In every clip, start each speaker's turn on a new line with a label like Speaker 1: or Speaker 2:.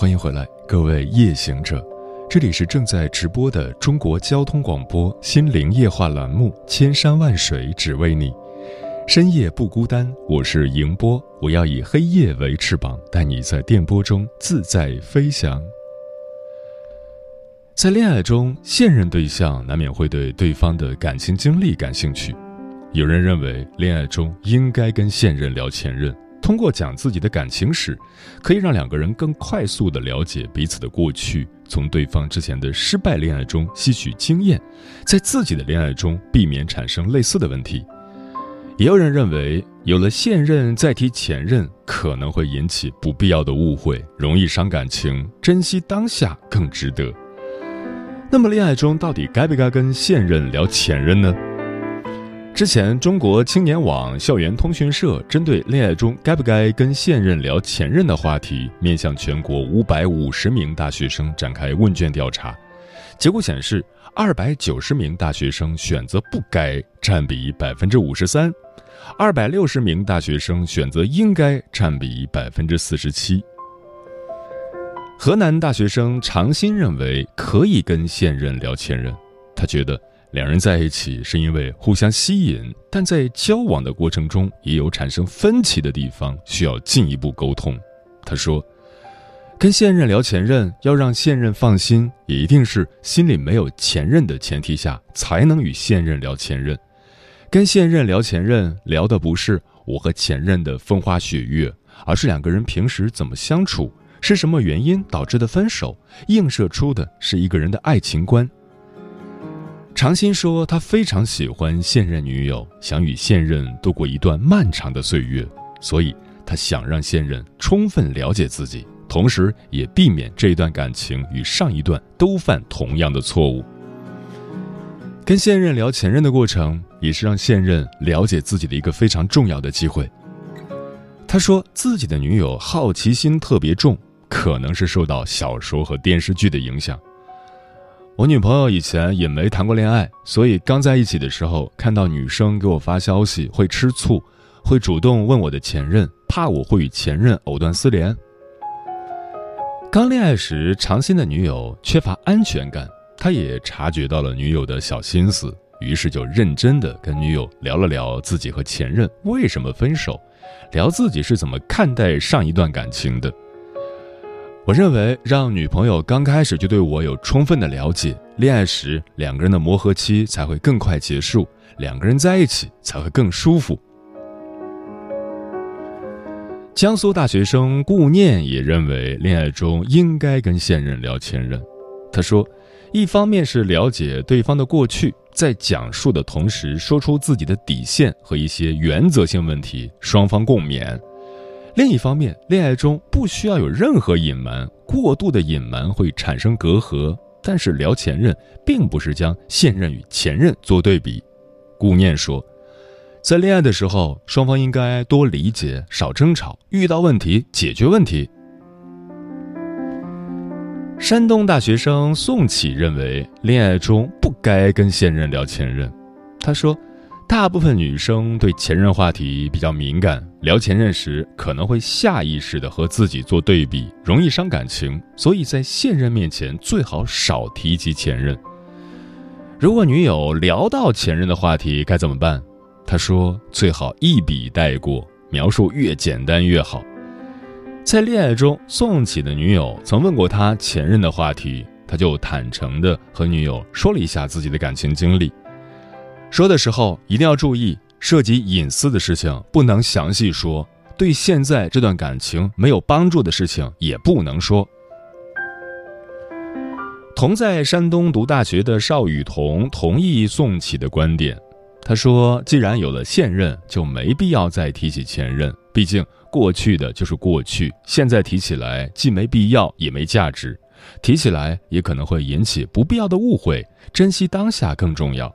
Speaker 1: 欢迎回来，各位夜行者，这里是正在直播的中国交通广播心灵夜话栏目《千山万水只为你》，深夜不孤单，我是迎波，我要以黑夜为翅膀，带你在电波中自在飞翔。在恋爱中，现任对象难免会对对方的感情经历感兴趣，有人认为恋爱中应该跟现任聊前任。通过讲自己的感情史，可以让两个人更快速地了解彼此的过去，从对方之前的失败恋爱中吸取经验，在自己的恋爱中避免产生类似的问题。也有人认为，有了现任再提前任，可能会引起不必要的误会，容易伤感情，珍惜当下更值得。那么，恋爱中到底该不该跟现任聊前任呢？之前，中国青年网校园通讯社针对恋爱中该不该跟现任聊前任的话题，面向全国五百五十名大学生展开问卷调查。结果显示，二百九十名大学生选择不该，占比百分之五十三；二百六十名大学生选择应该，占比百分之四十七。河南大学生常新认为可以跟现任聊前任，他觉得。两人在一起是因为互相吸引，但在交往的过程中也有产生分歧的地方，需要进一步沟通。他说：“跟现任聊前任，要让现任放心，也一定是心里没有前任的前提下，才能与现任聊前任。跟现任聊前任，聊的不是我和前任的风花雪月，而是两个人平时怎么相处，是什么原因导致的分手，映射出的是一个人的爱情观。”常新说，他非常喜欢现任女友，想与现任度过一段漫长的岁月，所以他想让现任充分了解自己，同时也避免这一段感情与上一段都犯同样的错误。跟现任聊前任的过程，也是让现任了解自己的一个非常重要的机会。他说，自己的女友好奇心特别重，可能是受到小说和电视剧的影响。我女朋友以前也没谈过恋爱，所以刚在一起的时候，看到女生给我发消息会吃醋，会主动问我的前任，怕我会与前任藕断丝连。刚恋爱时，长新的女友缺乏安全感，他也察觉到了女友的小心思，于是就认真的跟女友聊了聊自己和前任为什么分手，聊自己是怎么看待上一段感情的。我认为，让女朋友刚开始就对我有充分的了解，恋爱时两个人的磨合期才会更快结束，两个人在一起才会更舒服。江苏大学生顾念也认为，恋爱中应该跟现任聊前任。他说，一方面是了解对方的过去，在讲述的同时说出自己的底线和一些原则性问题，双方共勉。另一方面，恋爱中不需要有任何隐瞒，过度的隐瞒会产生隔阂。但是聊前任，并不是将现任与前任做对比。顾念说，在恋爱的时候，双方应该多理解，少争吵，遇到问题解决问题。山东大学生宋启认为，恋爱中不该跟现任聊前任。他说。大部分女生对前任话题比较敏感，聊前任时可能会下意识的和自己做对比，容易伤感情。所以在现任面前最好少提及前任。如果女友聊到前任的话题该怎么办？他说最好一笔带过，描述越简单越好。在恋爱中，宋启的女友曾问过他前任的话题，他就坦诚的和女友说了一下自己的感情经历。说的时候一定要注意，涉及隐私的事情不能详细说；对现在这段感情没有帮助的事情也不能说。同在山东读大学的邵雨桐同意宋启的观点，他说：“既然有了现任，就没必要再提起前任，毕竟过去的就是过去，现在提起来既没必要也没价值，提起来也可能会引起不必要的误会。珍惜当下更重要。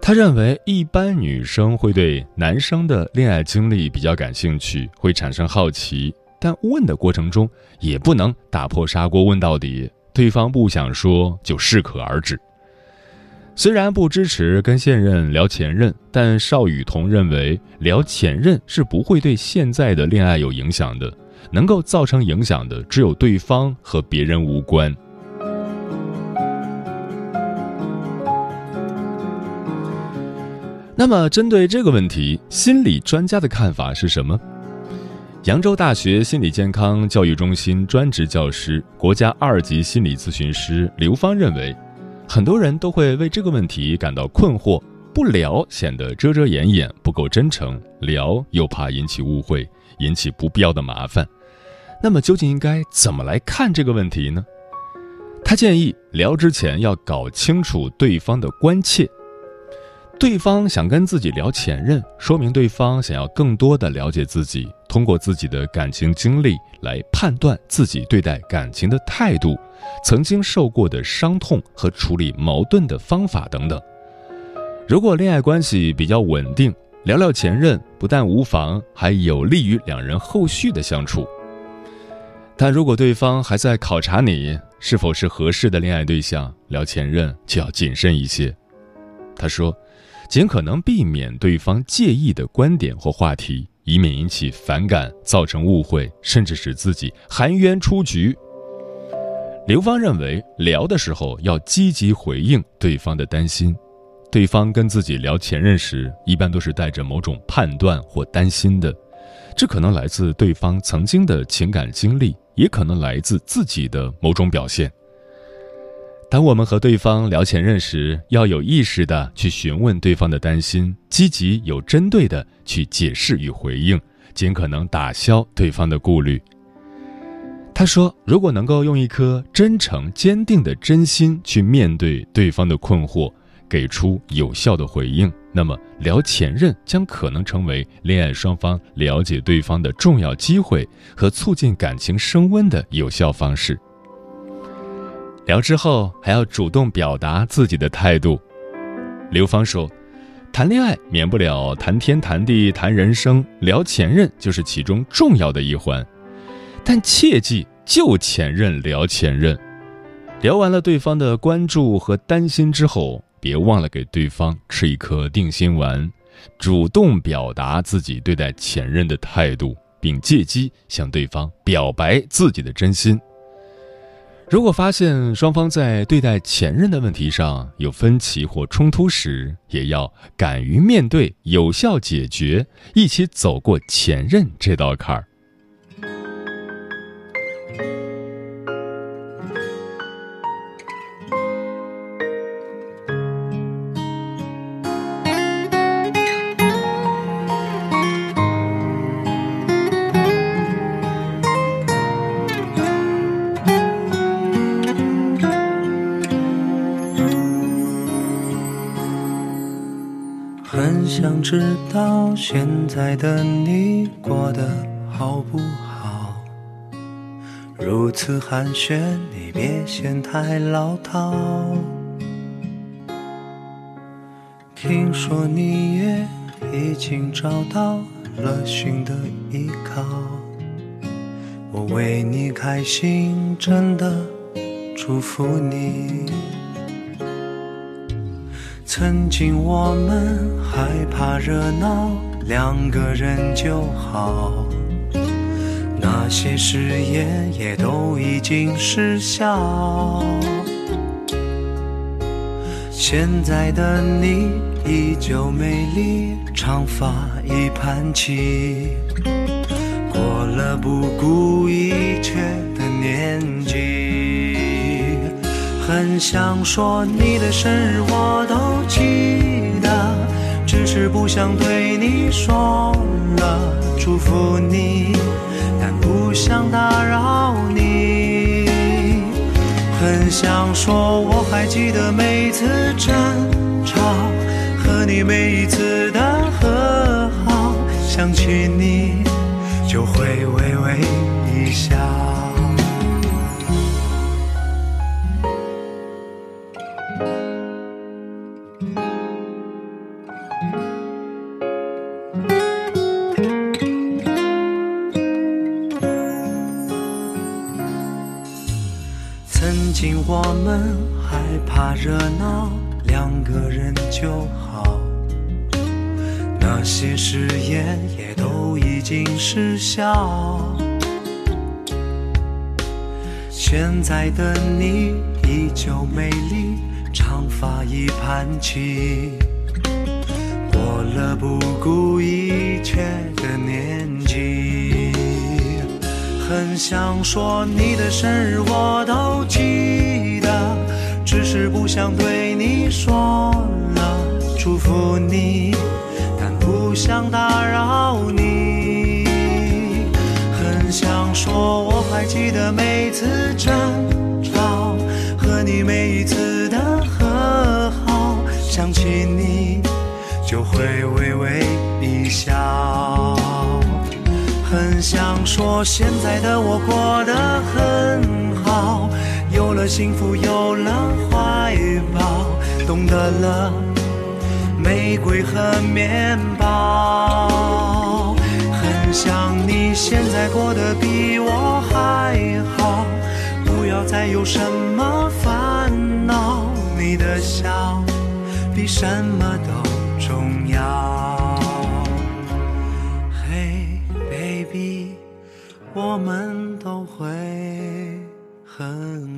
Speaker 1: 他认为，一般女生会对男生的恋爱经历比较感兴趣，会产生好奇，但问的过程中也不能打破砂锅问到底，对方不想说就适可而止。虽然不支持跟现任聊前任，但邵雨桐认为聊前任是不会对现在的恋爱有影响的，能够造成影响的只有对方和别人无关。那么，针对这个问题，心理专家的看法是什么？扬州大学心理健康教育中心专职教师、国家二级心理咨询师刘芳认为，很多人都会为这个问题感到困惑：不聊显得遮遮掩掩，不够真诚；聊又怕引起误会，引起不必要的麻烦。那么，究竟应该怎么来看这个问题呢？他建议聊之前要搞清楚对方的关切。对方想跟自己聊前任，说明对方想要更多的了解自己，通过自己的感情经历来判断自己对待感情的态度，曾经受过的伤痛和处理矛盾的方法等等。如果恋爱关系比较稳定，聊聊前任不但无妨，还有利于两人后续的相处。但如果对方还在考察你是否是合适的恋爱对象，聊前任就要谨慎一些。他说。尽可能避免对方介意的观点或话题，以免引起反感，造成误会，甚至使自己含冤出局。刘芳认为，聊的时候要积极回应对方的担心。对方跟自己聊前任时，一般都是带着某种判断或担心的，这可能来自对方曾经的情感经历，也可能来自自己的某种表现。当我们和对方聊前任时，要有意识的去询问对方的担心，积极有针对的去解释与回应，尽可能打消对方的顾虑。他说：“如果能够用一颗真诚坚定的真心去面对对方的困惑，给出有效的回应，那么聊前任将可能成为恋爱双方了解对方的重要机会和促进感情升温的有效方式。”聊之后还要主动表达自己的态度。刘芳说：“谈恋爱免不了谈天谈地谈人生，聊前任就是其中重要的一环，但切记就前任聊前任。聊完了对方的关注和担心之后，别忘了给对方吃一颗定心丸，主动表达自己对待前任的态度，并借机向对方表白自己的真心。”如果发现双方在对待前任的问题上有分歧或冲突时，也要敢于面对、有效解决，一起走过前任这道坎儿。
Speaker 2: 不知道现在的你过得好不好？如此寒暄，你别嫌太老套。听说你也已经找到了新的依靠，我为你开心，真的祝福你。曾经我们害怕热闹，两个人就好。那些誓言也都已经失效。现在的你依旧美丽，长发已盘起，过了不顾一切的年纪。很想说你的生日我都记得，只是不想对你说了祝福你，但不想打扰你。很想说我还记得每次争吵和你每一次的和好，想起你就会微微一笑。现在的你依旧美丽，长发已盘起，过了不顾一切的年纪。很想说你的生日我都记得，只是不想对你说了祝福你，但不想打扰你。还记得每次争吵和你每一次的和好，想起你就会微微一笑。很想说，现在的我过得很好，有了幸福，有了怀抱，懂得了玫瑰和面包。想你现在过得比我还好，不要再有什么烦恼，你的笑比什么都重要。嘿，baby，我们都会很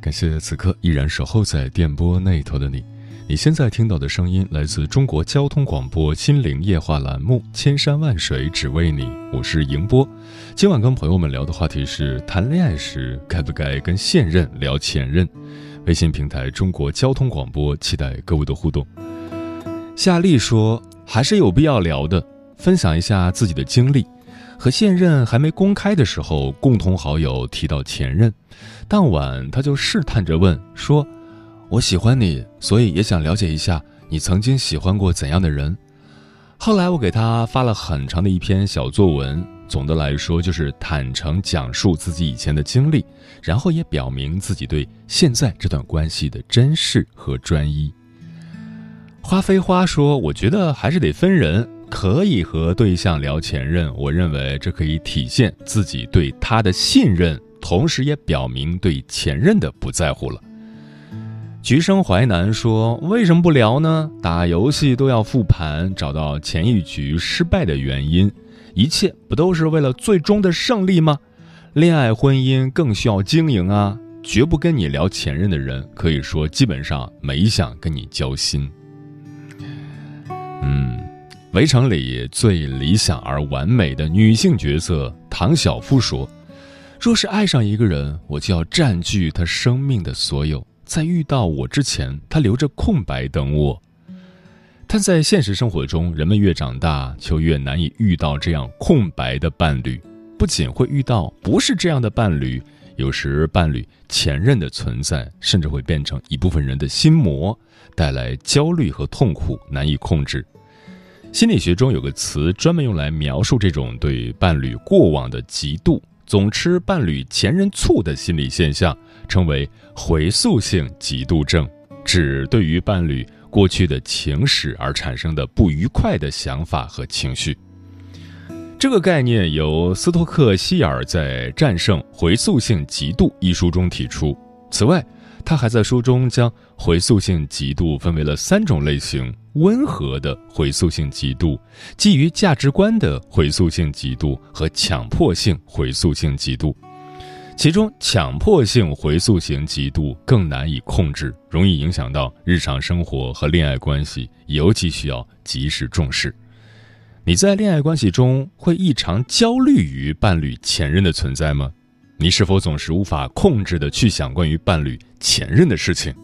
Speaker 1: 感谢此刻依然守候在电波那头的你。你现在听到的声音来自中国交通广播心灵夜话栏目《千山万水只为你》，我是迎波。今晚跟朋友们聊的话题是：谈恋爱时该不该跟现任聊前任？微信平台中国交通广播，期待各位的互动。夏丽说：“还是有必要聊的，分享一下自己的经历。和现任还没公开的时候，共同好友提到前任，当晚他就试探着问说。”我喜欢你，所以也想了解一下你曾经喜欢过怎样的人。后来我给他发了很长的一篇小作文，总的来说就是坦诚讲述自己以前的经历，然后也表明自己对现在这段关系的珍视和专一。花非花说：“我觉得还是得分人，可以和对象聊前任，我认为这可以体现自己对他的信任，同时也表明对前任的不在乎了。”橘生淮南说：“为什么不聊呢？打游戏都要复盘，找到前一局失败的原因，一切不都是为了最终的胜利吗？恋爱婚姻更需要经营啊！绝不跟你聊前任的人，可以说基本上没想跟你交心。”嗯，围城里最理想而完美的女性角色唐晓芙说：“若是爱上一个人，我就要占据他生命的所有。”在遇到我之前，他留着空白等我。但在现实生活中，人们越长大，就越难以遇到这样空白的伴侣。不仅会遇到不是这样的伴侣，有时伴侣前任的存在，甚至会变成一部分人的心魔，带来焦虑和痛苦，难以控制。心理学中有个词专门用来描述这种对伴侣过往的嫉妒。总吃伴侣前任醋的心理现象，称为回溯性嫉妒症，指对于伴侣过去的情史而产生的不愉快的想法和情绪。这个概念由斯托克希尔在《战胜回溯性嫉妒》一书中提出。此外，他还在书中将回溯性嫉妒分为了三种类型：温和的回溯性嫉妒、基于价值观的回溯性嫉妒和强迫性回溯性嫉妒。其中强迫性回溯型嫉妒更难以控制，容易影响到日常生活和恋爱关系，尤其需要及时重视。你在恋爱关系中会异常焦虑于伴侣前任的存在吗？你是否总是无法控制的去想关于伴侣前任的事情？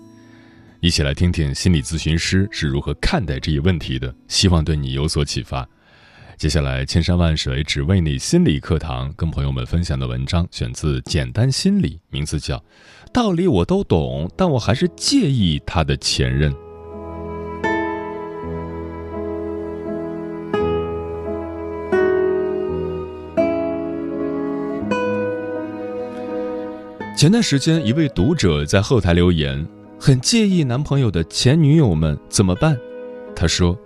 Speaker 1: 一起来听听心理咨询师是如何看待这一问题的，希望对你有所启发。接下来，千山万水只为你心理课堂，跟朋友们分享的文章选自《简单心理》，名字叫《道理我都懂，但我还是介意他的前任》。前段时间，一位读者在后台留言，很介意男朋友的前女友们怎么办？他说：“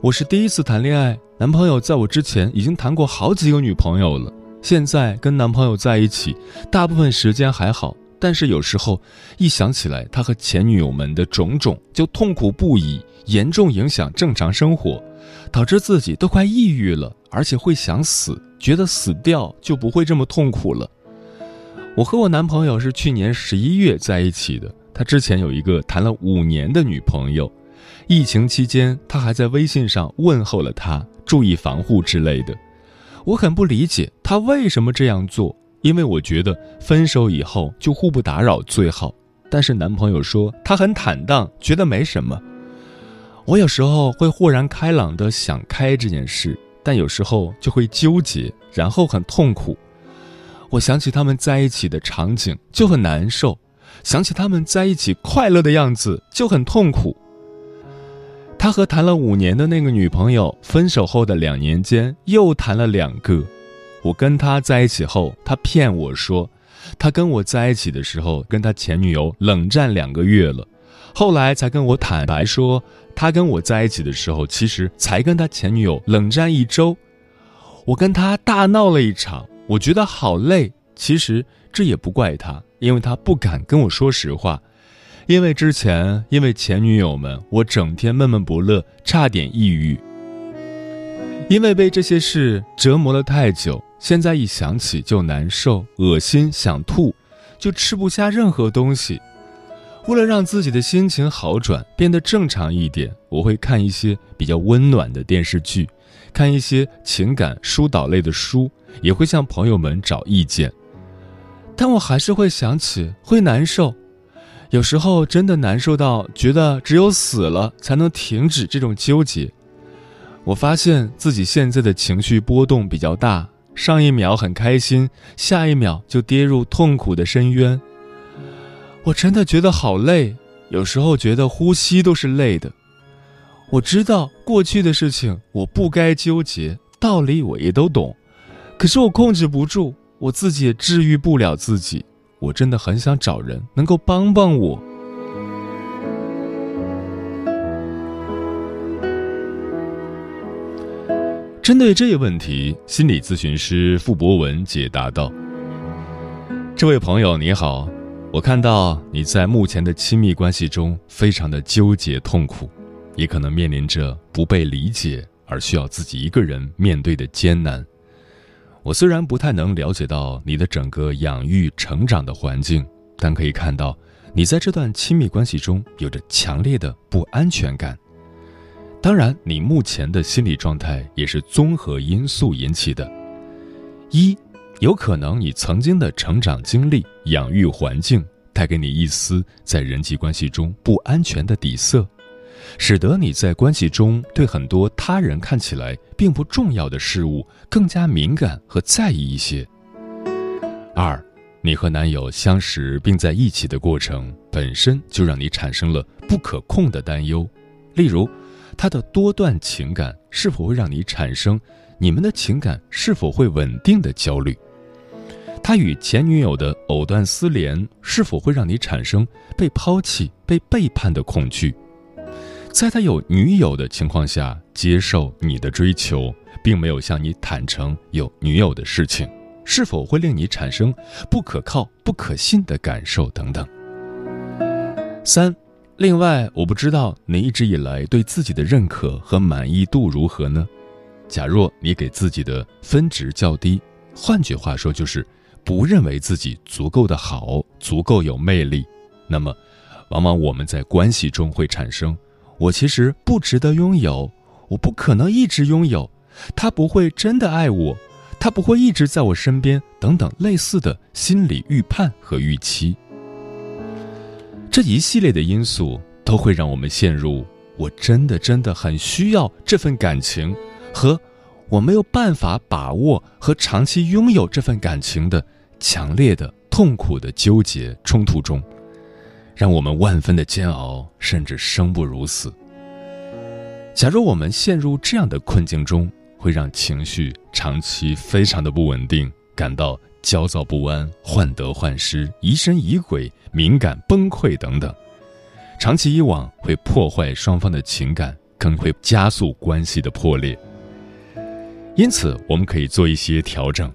Speaker 1: 我是第一次谈恋爱。”男朋友在我之前已经谈过好几个女朋友了，现在跟男朋友在一起，大部分时间还好，但是有时候一想起来他和前女友们的种种，就痛苦不已，严重影响正常生活，导致自己都快抑郁了，而且会想死，觉得死掉就不会这么痛苦了。我和我男朋友是去年十一月在一起的，他之前有一个谈了五年的女朋友，疫情期间他还在微信上问候了她。注意防护之类的，我很不理解他为什么这样做，因为我觉得分手以后就互不打扰最好。但是男朋友说他很坦荡，觉得没什么。我有时候会豁然开朗的想开这件事，但有时候就会纠结，然后很痛苦。我想起他们在一起的场景就很难受，想起他们在一起快乐的样子就很痛苦。他和谈了五年的那个女朋友分手后的两年间又谈了两个。我跟他在一起后，他骗我说，他跟我在一起的时候跟他前女友冷战两个月了，后来才跟我坦白说，他跟我在一起的时候其实才跟他前女友冷战一周。我跟他大闹了一场，我觉得好累。其实这也不怪他，因为他不敢跟我说实话。因为之前因为前女友们，我整天闷闷不乐，差点抑郁。因为被这些事折磨了太久，现在一想起就难受、恶心、想吐，就吃不下任何东西。为了让自己的心情好转，变得正常一点，我会看一些比较温暖的电视剧，看一些情感疏导类的书，也会向朋友们找意见。但我还是会想起，会难受。有时候真的难受到觉得只有死了才能停止这种纠结。我发现自己现在的情绪波动比较大，上一秒很开心，下一秒就跌入痛苦的深渊。我真的觉得好累，有时候觉得呼吸都是累的。我知道过去的事情我不该纠结，道理我也都懂，可是我控制不住，我自己也治愈不了自己。我真的很想找人能够帮帮我。针对这一问题，心理咨询师傅博文解答道：“这位朋友你好，我看到你在目前的亲密关系中非常的纠结痛苦，也可能面临着不被理解而需要自己一个人面对的艰难。”我虽然不太能了解到你的整个养育成长的环境，但可以看到你在这段亲密关系中有着强烈的不安全感。当然，你目前的心理状态也是综合因素引起的。一，有可能你曾经的成长经历、养育环境带给你一丝在人际关系中不安全的底色。使得你在关系中对很多他人看起来并不重要的事物更加敏感和在意一些。二，你和男友相识并在一起的过程本身就让你产生了不可控的担忧，例如，他的多段情感是否会让你产生你们的情感是否会稳定的焦虑？他与前女友的藕断丝连是否会让你产生被抛弃、被背叛的恐惧？在他有女友的情况下接受你的追求，并没有向你坦诚有女友的事情，是否会令你产生不可靠、不可信的感受等等？三，另外，我不知道你一直以来对自己的认可和满意度如何呢？假若你给自己的分值较低，换句话说就是不认为自己足够的好，足够有魅力，那么，往往我们在关系中会产生“我其实不值得拥有，我不可能一直拥有，他不会真的爱我，他不会一直在我身边”等等类似的心理预判和预期。这一系列的因素都会让我们陷入“我真的真的很需要这份感情”和。我没有办法把握和长期拥有这份感情的强烈的、痛苦的纠结冲突中，让我们万分的煎熬，甚至生不如死。假如我们陷入这样的困境中，会让情绪长期非常的不稳定，感到焦躁不安、患得患失、疑神疑鬼、敏感崩溃等等。长期以往会破坏双方的情感，更会加速关系的破裂。因此，我们可以做一些调整。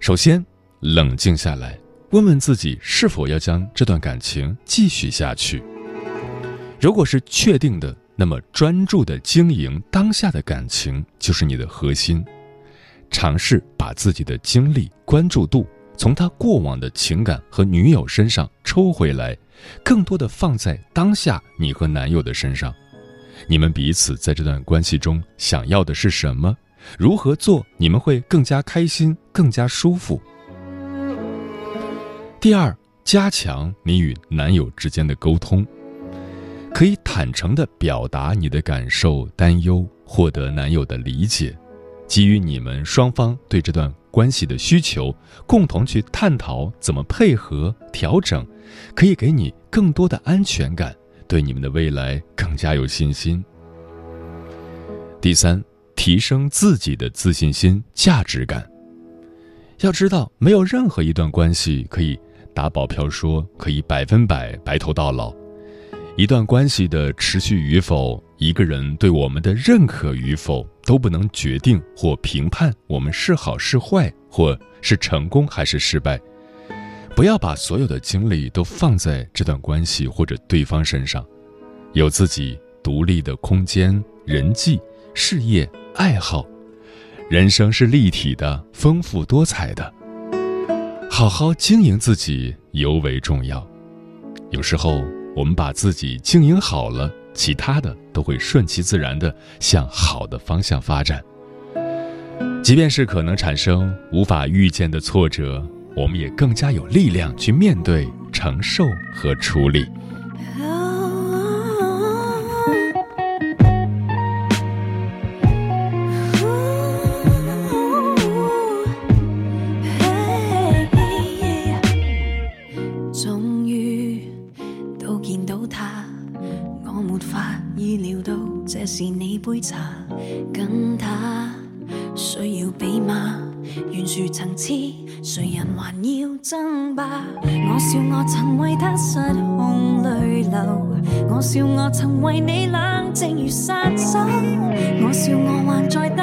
Speaker 1: 首先，冷静下来，问问自己是否要将这段感情继续下去。如果是确定的，那么专注的经营当下的感情就是你的核心。尝试把自己的精力、关注度从他过往的情感和女友身上抽回来，更多的放在当下你和男友的身上。你们彼此在这段关系中想要的是什么？如何做你们会更加开心、更加舒服？第二，加强你与男友之间的沟通，可以坦诚地表达你的感受、担忧，获得男友的理解，基于你们双方对这段关系的需求，共同去探讨怎么配合调整，可以给你更多的安全感。对你们的未来更加有信心。第三，提升自己的自信心、价值感。要知道，没有任何一段关系可以打保票说可以百分百白头到老。一段关系的持续与否，一个人对我们的认可与否，都不能决定或评判我们是好是坏，或是成功还是失败。不要把所有的精力都放在这段关系或者对方身上，有自己独立的空间、人际、事业、爱好，人生是立体的、丰富多彩的。好好经营自己尤为重要。有时候我们把自己经营好了，其他的都会顺其自然的向好的方向发展。即便是可能产生无法预见的挫折。我们也更加有力量去面对、承受和处理。
Speaker 3: 层次。谁人还要争霸？我笑我曾为他失控泪流，我笑我曾为你冷静如杀手，我笑我还在斗，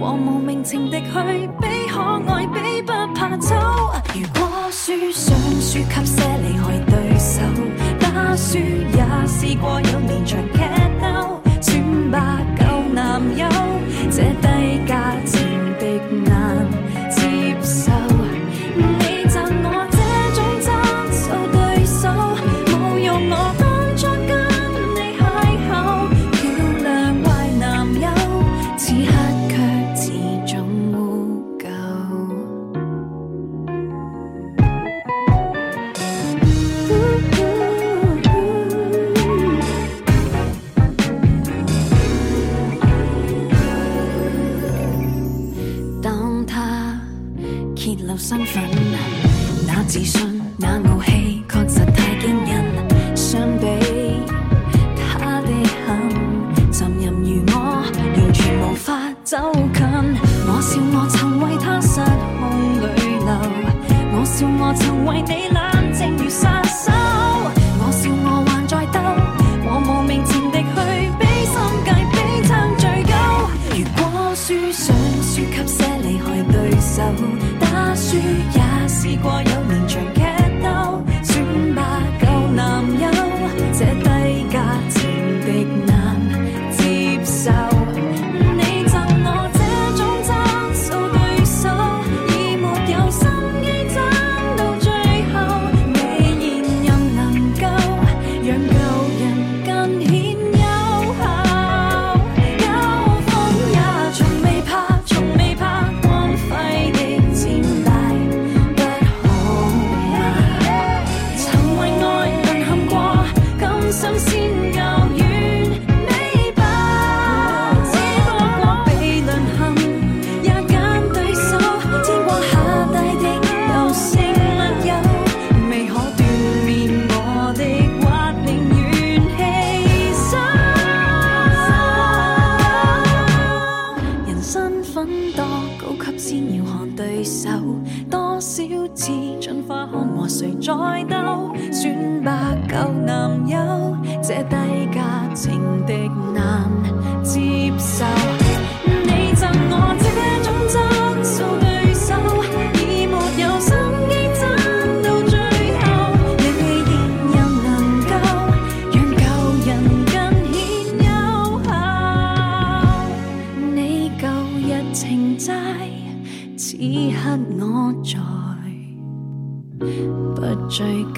Speaker 3: 和无名情敌去比可爱比不怕丑。如果输想输给些厉害对手，打输也试过有连场剧斗，算吧旧男友，这天要看对手多少次进化看和谁再斗选拔旧男友这低价情敌难接受你赠我 Jake.